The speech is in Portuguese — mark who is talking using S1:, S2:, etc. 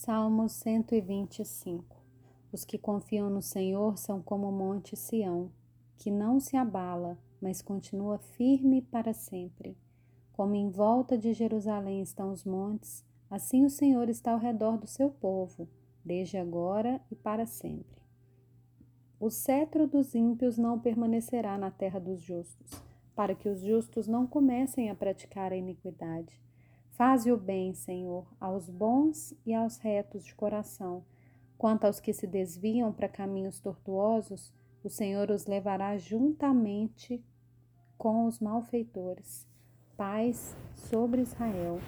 S1: Salmos 125 Os que confiam no Senhor são como o monte Sião, que não se abala, mas continua firme para sempre. Como em volta de Jerusalém estão os montes, assim o Senhor está ao redor do seu povo, desde agora e para sempre. O cetro dos ímpios não permanecerá na terra dos justos, para que os justos não comecem a praticar a iniquidade. Faze o bem, Senhor, aos bons e aos retos de coração. Quanto aos que se desviam para caminhos tortuosos, o Senhor os levará juntamente com os malfeitores. Paz sobre Israel.